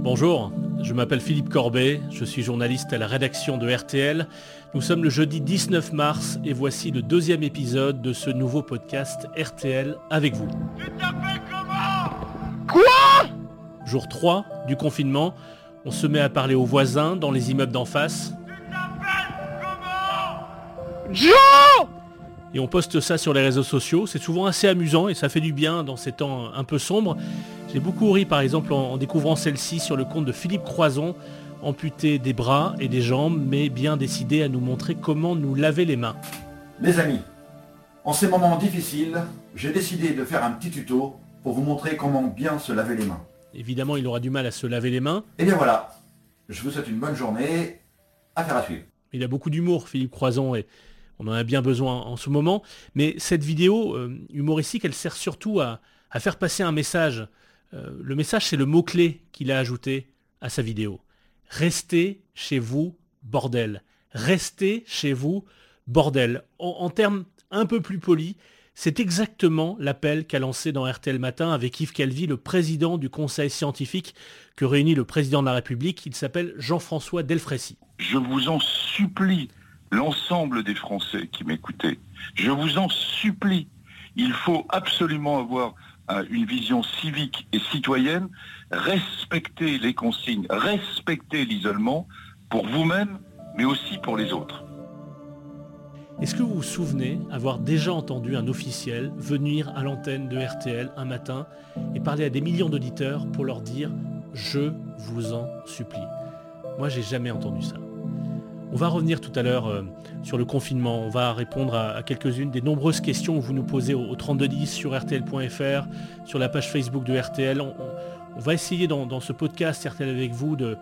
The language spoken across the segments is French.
Bonjour, je m'appelle Philippe Corbet, je suis journaliste à la rédaction de RTL. Nous sommes le jeudi 19 mars et voici le deuxième épisode de ce nouveau podcast RTL avec vous. Tu t'appelles comment? Quoi? Jour 3 du confinement, on se met à parler aux voisins dans les immeubles d'en face Tu t'appelles comment? Joe et on poste ça sur les réseaux sociaux. C'est souvent assez amusant et ça fait du bien dans ces temps un peu sombres. J'ai beaucoup ri par exemple en, en découvrant celle-ci sur le compte de Philippe Croison, amputé des bras et des jambes, mais bien décidé à nous montrer comment nous laver les mains. Mes amis, en ces moments difficiles, j'ai décidé de faire un petit tuto pour vous montrer comment bien se laver les mains. Évidemment, il aura du mal à se laver les mains. Et bien voilà, je vous souhaite une bonne journée, affaire à suivre. Il a beaucoup d'humour, Philippe Croison, et on en a bien besoin en ce moment. Mais cette vidéo euh, humoristique, elle sert surtout à, à faire passer un message. Euh, le message, c'est le mot-clé qu'il a ajouté à sa vidéo. Restez chez vous, bordel. Restez chez vous, bordel. En, termes un peu plus polis, c'est exactement l'appel qu'a lancé dans RTL Matin avec Yves Calvi, le président du conseil scientifique que réunit le président de la République. Il s'appelle Jean-François Delfrécy. Je vous en supplie, l'ensemble des Français qui m'écoutaient, je vous en supplie, il faut absolument avoir une vision civique et citoyenne, respecter les consignes, respecter l'isolement pour vous-même, mais aussi pour les autres. Est-ce que vous vous souvenez avoir déjà entendu un officiel venir à l'antenne de RTL un matin et parler à des millions d'auditeurs pour leur dire ⁇ Je vous en supplie ⁇ Moi, j'ai jamais entendu ça. On va revenir tout à l'heure euh, sur le confinement. On va répondre à, quelques-unes des nombreuses questions que vous nous posez au, au 3210 sur RTL.fr, sur la page Facebook de RTL. On, va essayer dans, ce podcast RTL avec vous de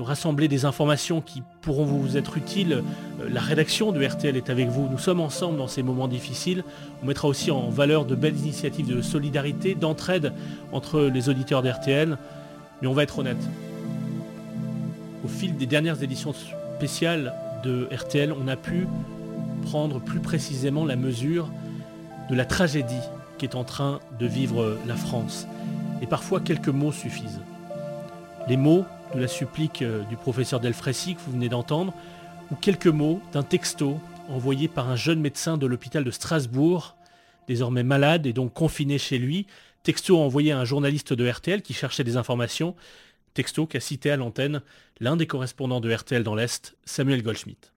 rassembler des informations qui pourront vous être utiles. Euh, La rédaction de RTL est avec vous. Nous sommes ensemble dans ces moments difficiles. On mettra aussi en valeur de belles initiatives de solidarité, d'entraide entre les auditeurs d'RTL. Mais on va être honnête. Au fil des dernières éditions spéciales de RTL, on a pu prendre plus précisément la mesure de la tragédie qu'est en train de vivre la France. Et parfois quelques mots suffisent. Les mots de la supplique euh, du professeur Delfrécy que vous venez d'entendre, ou quelques mots d'un texto envoyé par un jeune médecin de l'hôpital de Strasbourg, désormais malade et donc confiné chez lui, texto envoyé à un journaliste de RTL qui cherchait des informations, texto qu'a cité à l'antenne l'un des correspondants de RTL dans l'Est, Samuel Goldschmidt.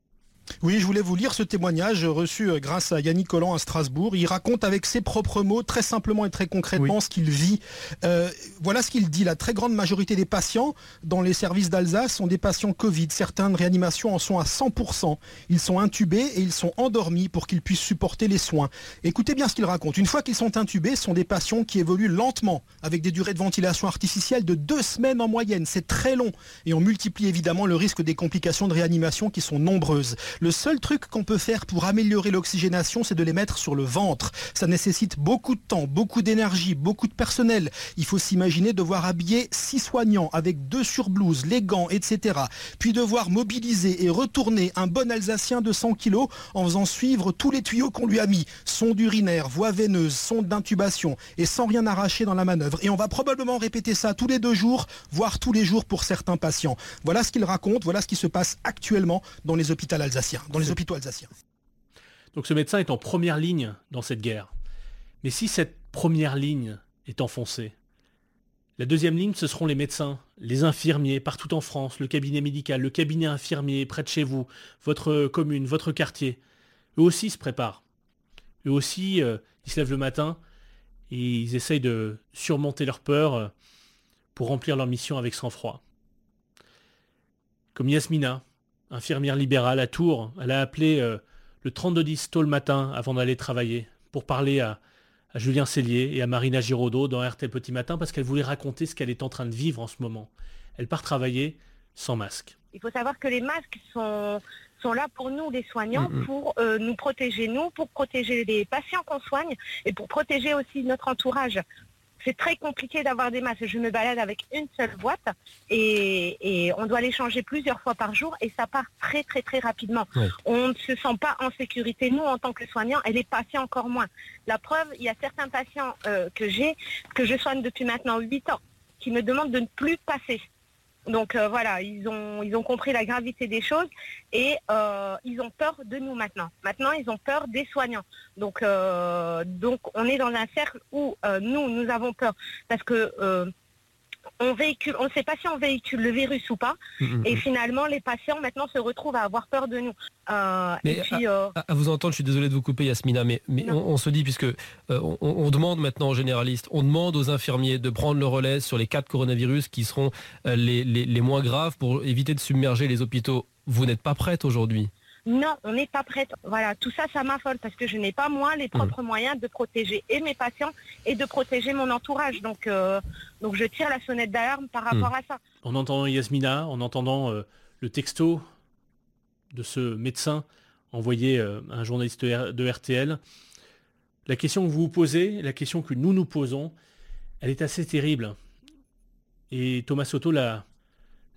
Oui, je voulais vous lire ce témoignage reçu euh, grâce à Yannick Collant à Strasbourg. Il raconte avec ses propres mots, très simplement et très concrètement, ce qu'il vit. Euh, voilà ce qu'il dit. La très grande majorité des patients dans les services d'Alsace sont des patients Covid. Certaines réanimations en sont à 100%. Ils sont intubés et ils sont endormis pour qu'ils puissent supporter les soins. Écoutez bien ce qu'il raconte. Une fois qu'ils sont intubés, ce sont des patients qui évoluent lentement, avec des durées de ventilation artificielle de deux semaines en moyenne. C'est très long. Et on multiplie évidemment le risque des complications de réanimation qui sont nombreuses. Le seul truc qu'on peut faire pour améliorer l'oxygénation, c'est de les mettre sur le ventre. Ça nécessite beaucoup de temps, beaucoup d'énergie, beaucoup de personnel. Il faut s'imaginer devoir habiller six soignants avec deux surblouses, les gants, etc. Puis devoir mobiliser et retourner un bon Alsacien de 100 kilos en faisant suivre tous les tuyaux qu'on lui a mis. Sonde urinaire, voie veineuse, sonde d'intubation et sans rien arracher dans la manœuvre. Et on va probablement répéter ça tous les deux jours, voire tous les jours pour certains patients. Voilà ce qu'il raconte, voilà ce qui se passe actuellement dans les hôpitaux alsaciens, dans les hôpitaux alsaciens. Donc ce médecin est en première ligne dans cette guerre. Mais si cette première ligne est enfoncée, la deuxième ligne, ce seront les médecins, les infirmiers partout en France, le cabinet médical, le cabinet infirmier près de chez vous, votre commune, votre quartier. Eux aussi se préparent. Eux aussi, euh, ils se lèvent le matin et ils essayent de surmonter leur peur euh, pour remplir leur mission avec sang-froid. Comme Yasmina, infirmière libérale à Tours, elle a appelé euh, le 3210 tôt le matin avant d'aller travailler pour parler à, à Julien Cellier et à Marina Giraudot dans RTL Petit Matin parce qu'elle voulait raconter ce qu'elle est en train de vivre en ce moment. Elle part travailler sans masque. Il faut savoir que les masques sont, sont là pour nous, les soignants, pour euh, nous protéger, nous, pour protéger les patients qu'on soigne et pour protéger aussi notre entourage. C'est très compliqué d'avoir des masques. Je me balade avec une seule boîte et, et on doit les changer plusieurs fois par jour et ça part très très très rapidement. On ne se sent pas en sécurité, nous, en tant que soignants, et les patients encore moins. La preuve, il y a certains patients euh, que j'ai, que je soigne depuis maintenant 8 ans. qui me demandent de ne plus passer. Donc euh, voilà, ils ont, ils ont compris la gravité des choses et euh, ils ont peur de nous maintenant. Maintenant, ils ont peur des soignants. Donc, euh, donc on est dans un cercle où nous, nous avons peur parce que on véhicule, on ne sait pas si on véhicule le virus ou pas. Mm, mm, et mm. finalement, les patients maintenant se retrouvent à avoir peur de nous. Euh, euh, à, vous entendre, je suis désolé de vous couper, Yasmina, mais, on, se dit, puisque euh, on, demande maintenant aux généralistes, on demande aux infirmiers de prendre le relais sur les cas de coronavirus qui seront les moins graves pour éviter de submerger les hôpitaux. Vous n'êtes pas prête aujourd'hui non, on n'est pas prête. Voilà, tout ça, ça m'affole parce que je n'ai pas moi les propres mmh. moyens de protéger et mes patients et de protéger mon entourage. Donc, euh, donc je tire la sonnette d'alarme par rapport mmh. à ça. En entendant Yasmina, en entendant euh, le texto de ce médecin envoyé euh, à un journaliste de RTL, la question que vous vous posez, la question que nous nous posons, elle est assez terrible. Et Thomas Soto l'a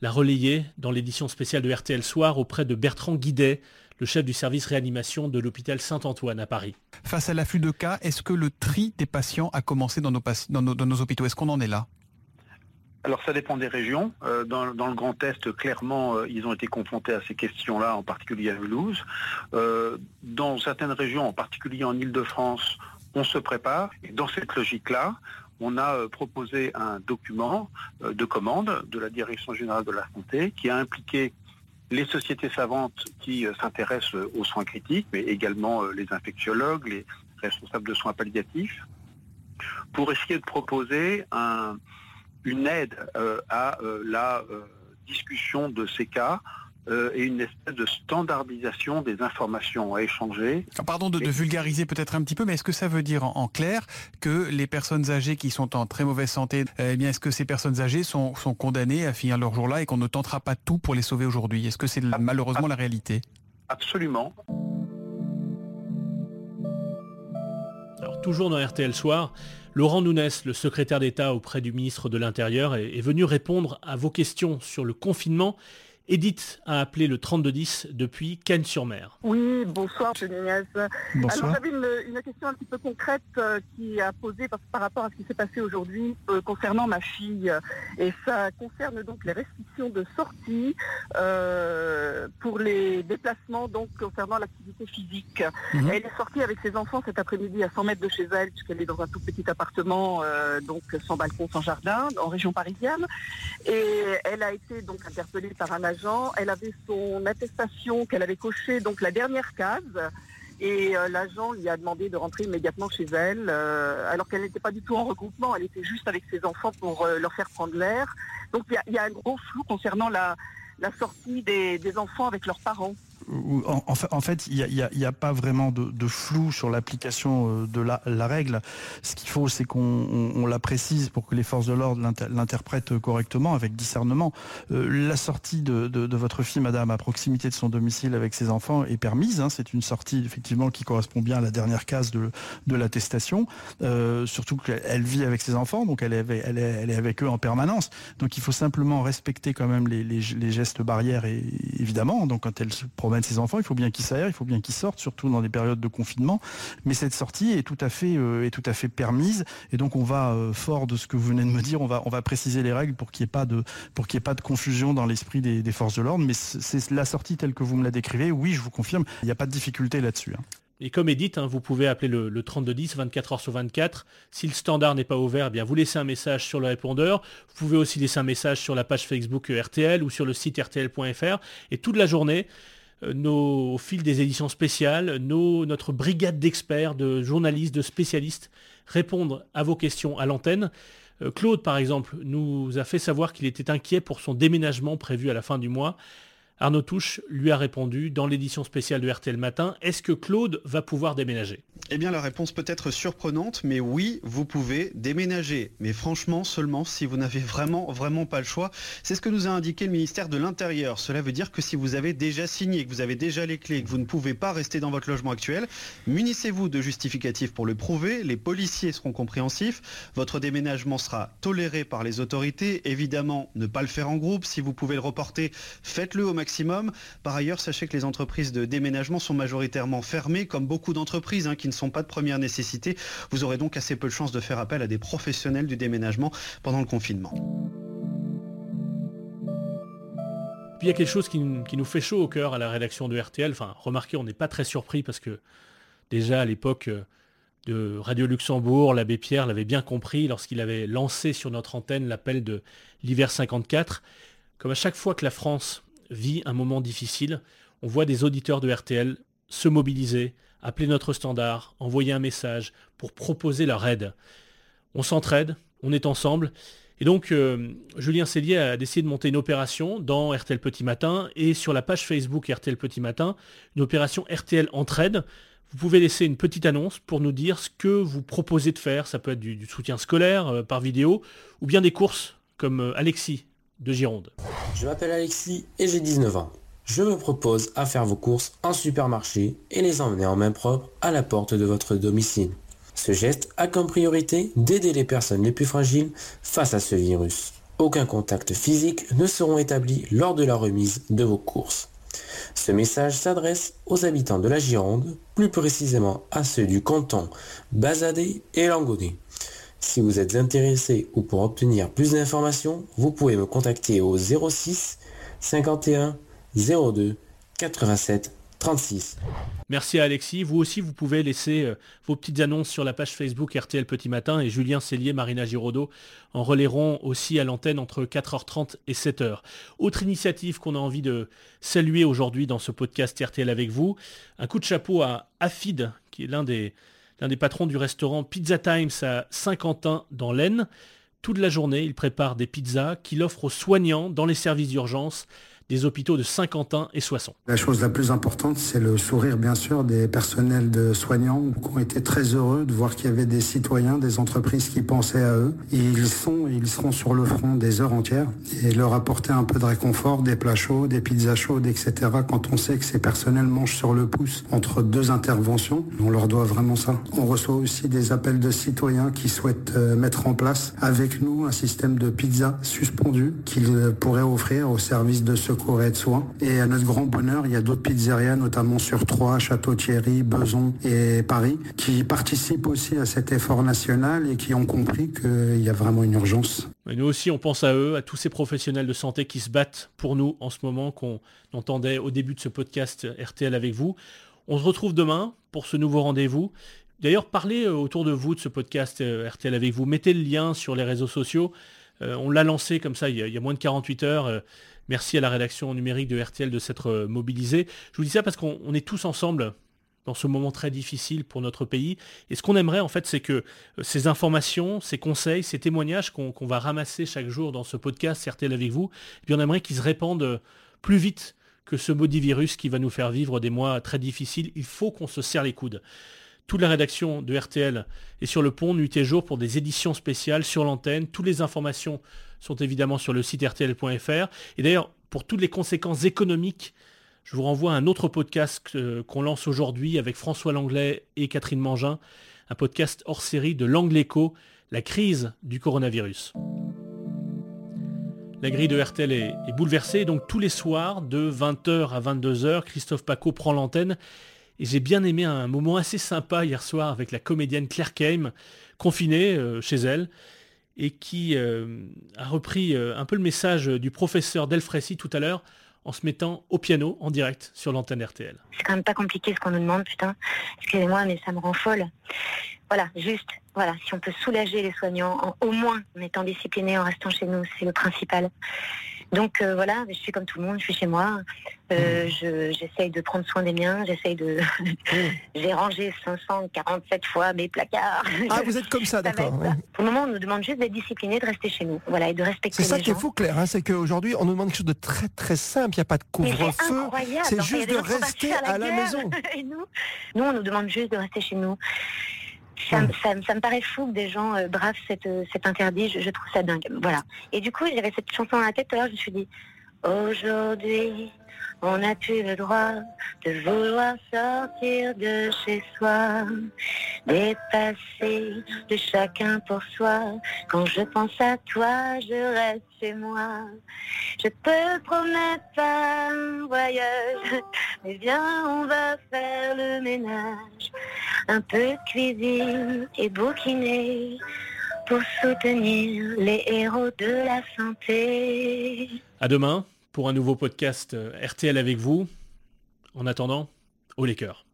l'a relayé dans l'édition spéciale de RTL Soir auprès de Bertrand Guidet, le chef du service réanimation de l'hôpital Saint-Antoine à Paris. Face à l'afflux de cas, est-ce que le tri des patients a commencé dans nos, dans nos, hôpitaux? Est-ce qu'on en est là? Alors ça dépend des régions. Euh, dans, le Grand Est, clairement, euh, ils ont été confrontés à ces questions-là, en particulier à Mulhouse. Euh, dans certaines régions, en particulier en Ile-de-France, on se prépare. Et dans cette logique-là, on a euh, proposé un document euh, de commande de la Direction générale de la santé qui a impliqué les sociétés savantes qui euh, s'intéressent aux soins critiques, mais également les infectiologues, les responsables de soins palliatifs, pour essayer de proposer une aide à la discussion de ces cas euh, et une espèce de standardisation des informations à échanger. Ah, pardon de, vulgariser peut-être un petit peu, mais est-ce que ça veut dire en, clair que les personnes âgées qui sont en très mauvaise santé, eh bien, est-ce que ces personnes âgées sont, sont condamnées à finir leur jour là et qu'on ne tentera pas tout pour les sauver aujourd'hui? Est-ce que c'est malheureusement la réalité? Absolument. Alors toujours dans RTL Soir, Laurent Nounès, le secrétaire d'État auprès du ministre de l'Intérieur, est venu répondre à vos questions sur le confinement Edith a appelé le 3210 depuis Cannes-sur-Mer. Oui, bonsoir, Agnès. Alors j'avais une, question un petit peu concrète euh, qui a posé par, par, rapport à ce qui s'est passé aujourd'hui euh, concernant ma fille. Et ça concerne donc les restrictions de sortie euh, pour les déplacements donc concernant l'activité physique. Mhm. Elle est sortie avec ses enfants cet après-midi à 100 mètres de chez elle, puisqu'elle est dans un tout petit appartement, donc sans balcon, sans jardin, en région parisienne. Et elle a été donc interpellée par un elle avait son attestation qu'elle avait cochée, donc la dernière case. Et euh, l'agent lui a demandé de rentrer immédiatement chez elle, euh, alors qu'elle n'était pas du tout en regroupement, elle était juste avec ses enfants pour euh, leur faire prendre l'air. Donc il y, a un gros flou concernant la, sortie des enfants avec leurs parents en, fait, il n'y a, pas vraiment de, flou sur l'application euh, de la, règle. Ce qu'il faut, c'est qu'on la précise pour que les forces de l'ordre l'interprètent correctement, avec discernement. Euh, la sortie de, votre fille, madame, à proximité de son domicile avec ses enfants est permise. Hein. C'est une sortie, effectivement, qui correspond bien à la dernière case de, l'attestation. Euh, surtout qu'elle vit avec ses enfants, donc elle est, avec eux en permanence. Donc il faut simplement respecter quand même les, gestes barrières, évidemment. Donc quand elle se promène ses enfants, il faut bien qu'ils s'aèrent, il faut bien qu'ils sortent, surtout dans des périodes de confinement. Mais cette sortie est tout à fait, euh, est tout à fait permise. Et donc on va, euh, fort de ce que vous venez de me dire, on va, on va préciser les règles pour qu'il n'y ait pas de, pour qu'il ait pas de confusion dans l'esprit des, forces de l'ordre. Mais c'est la sortie telle que vous me la décrivez. Oui, je vous confirme, il n'y a pas de difficulté là-dessus. Hein. Et comme Edith, hein, vous pouvez appeler le, le 3210 24 heures sur 24. Si le standard n'est pas ouvert, eh bien vous laissez un message sur le répondeur. Vous pouvez aussi laisser un message sur la page Facebook RTL ou sur le site rtl.fr. Et toute la journée, euh, nos, au fil des éditions spéciales, notre brigade d'experts, de journalistes, de spécialistes répondre à vos questions à l'antenne. Euh, Claude, par exemple, nous a fait savoir qu'il était inquiet pour son déménagement prévu à la fin du mois. Arnaud Touche lui a répondu dans l'édition spéciale de RTL Matin, est-ce que Claude va pouvoir déménager? Eh bien la réponse peut être surprenante, mais oui, vous pouvez déménager. Mais franchement, seulement si vous n'avez vraiment, vraiment pas le choix. C'est ce que nous a indiqué le ministère de l'Intérieur. Cela veut dire que si vous avez déjà signé, que vous avez déjà les clés, que vous ne pouvez pas rester dans votre logement actuel, munissez-vous de justificatifs pour le prouver, les policiers seront compréhensifs, votre déménagement sera toléré par les autorités. Évidemment, ne pas le faire en groupe, si vous pouvez le reporter, faites-le au maximum Par ailleurs, sachez que les entreprises de déménagement sont majoritairement fermées, comme beaucoup d'entreprises hein, qui ne sont pas de première nécessité. Vous aurez donc assez peu de chances de faire appel à des professionnels du déménagement pendant le confinement. Puis il y a quelque chose qui, nous fait chaud au cœur à la rédaction de RTL. Enfin, remarquez, on n'est pas très surpris parce que déjà à l'époque euh, de Radio Luxembourg, l'abbé Pierre l'avait bien compris lorsqu'il avait lancé sur notre antenne l'appel de l'hiver 54. Comme à chaque fois que la France vit un moment difficile, on voit des auditeurs de RTL se mobiliser, appeler notre standard, envoyer un message pour proposer leur aide. On s'entraide, on est ensemble. Et donc, euh, Julien Cellier a décidé de monter une opération dans RTL Petit Matin et sur la page Facebook RTL Petit Matin, une opération RTL Entraide. Vous pouvez laisser une petite annonce pour nous dire ce que vous proposez de faire. Ça peut être du, soutien scolaire euh, par vidéo ou bien des courses comme euh, Alexis Je m'appelle Alexis et j'ai 19 ans. Je me propose à faire vos courses en supermarché et les emmener en main propre à la porte de votre domicile. Ce geste a comme priorité d'aider les personnes les plus fragiles face à ce virus. Aucun contact physique ne seront établis lors de la remise de vos courses. Ce message s'adresse aux habitants de la Gironde, plus précisément à ceux du canton Bazadé et Langodé. Si vous êtes intéressé ou pour obtenir plus d'informations, vous pouvez me contacter au 06 51 02 87 36. Merci à Alexis. Vous aussi, vous pouvez laisser euh, vos petites annonces sur la page Facebook RTL Petit Matin et Julien Cellier, Marina Giraudot en relayeront aussi à l'antenne entre 4h30 et 7h. Autre initiative qu'on a envie de saluer aujourd'hui dans ce podcast RTL avec vous, un coup de chapeau à Afid, qui est l'un des, l'un des patrons du restaurant Pizza Times à Saint-Quentin dans l'Aisne. Toute la journée, il prépare des pizzas qu'il offre aux soignants dans les services d'urgence des hôpitaux de Saint-Quentin et Soissons. La chose la plus importante, c'est le sourire, bien sûr, des personnels de soignants qui ont été très heureux de voir qu'il y avait des citoyens, des entreprises qui pensaient à eux. Et ils sont, ils seront sur le front des heures entières et leur apporter un peu de réconfort, des plats chauds, des pizzas chaudes, etc. Quand on sait que ces personnels mangent sur le pouce entre deux interventions, on leur doit vraiment ça. On reçoit aussi des appels de citoyens qui souhaitent euh, mettre en place avec nous un système de pizza suspendu qu'ils pourraient offrir au service de secours Et à notre grand bonheur, il y a d'autres pizzerias, notamment sur Troyes, Château-Thierry, Beson et Paris, qui participent aussi à cet effort national et qui ont compris qu'il y a vraiment une urgence. nous aussi, on pense à eux, à tous ces professionnels de santé qui se battent pour nous en ce moment, qu'on entendait au début de ce podcast RTL avec vous. On se retrouve demain pour ce nouveau rendez-vous. D'ailleurs, parlez euh, autour de vous de ce podcast euh, RTL avec vous. Mettez le lien sur les réseaux sociaux. Euh, on l'a lancé comme ça il y, a, moins de 48 heures. Merci à la rédaction numérique de RTL de s'être euh, mobilisée. Je vous dis ça parce qu'on est tous ensemble dans ce moment très difficile pour notre pays. Et ce qu'on aimerait, en fait, c'est que euh, ces informations, ces conseils, ces témoignages qu'on va ramasser chaque jour dans ce podcast RTL avec vous, eh on aimerait qu'ils se répandent euh, plus vite que ce maudit virus qui va nous faire vivre des mois très difficiles. Il faut qu'on se serre les coudes. Toute la rédaction de RTL est sur le pont nuit et jour pour des éditions spéciales sur l'antenne. Toutes les informations sont évidemment sur le site rtl.fr. Et d'ailleurs, pour toutes les conséquences économiques, je vous renvoie à un autre podcast euh, qu'on lance aujourd'hui avec François Langlais et Catherine Mangin, un podcast hors série de L'Angléco, la crise du coronavirus. La grille de RTL est, bouleversée, donc tous les soirs, de 20h à 22h, Christophe Paco prend l'antenne. Et j'ai bien aimé un moment assez sympa hier soir avec la comédienne Claire Keim, confinée euh, chez elle, et qui euh, a repris euh, un peu le message du professeur Delfrécy tout à l'heure en se mettant au piano en direct sur l'antenne RTL. C'est quand même pas compliqué ce qu'on nous demande, putain. Excusez-moi, mais ça me rend folle. Voilà, juste, voilà, si on peut soulager les soignants, au moins en étant disciplinés, en restant chez nous, c'est le principal. Donc euh, voilà, je suis comme tout le monde, je suis chez moi. Euh, mmh. j'essaye de prendre soin des miens, j'essaye de. Mmh. J'ai rangé 547 fois mes placards. Ah, vous êtes comme ça, d'accord. Pour le moment, on nous demande juste d'être discipliné, de rester chez nous, voilà, et de respecter. C'est ça qu'il faut clair, hein, c'est qu'aujourd'hui, on nous demande quelque chose de très très simple. Il n'y a pas de couvre-feu. C'est juste de rester à la, maison. nous, nous, on nous demande juste de rester chez nous. Ça, me paraît fou que des gens euh, bravent cette, euh, cet interdit, je, trouve ça dingue. Voilà. Et du coup, j'avais cette chanson dans la tête, alors je me suis dit, Aujourd'hui, on n'a plus le droit de vouloir sortir de chez soi, dépasser de chacun pour soi. Quand je pense à toi, je reste chez moi. Je te promets pas un voyage, mais viens, on va faire le ménage. Un peu cuisine et bouquiner pour soutenir les héros de la santé. À demain pour un nouveau podcast euh, RTL avec vous. En attendant, au les cœurs.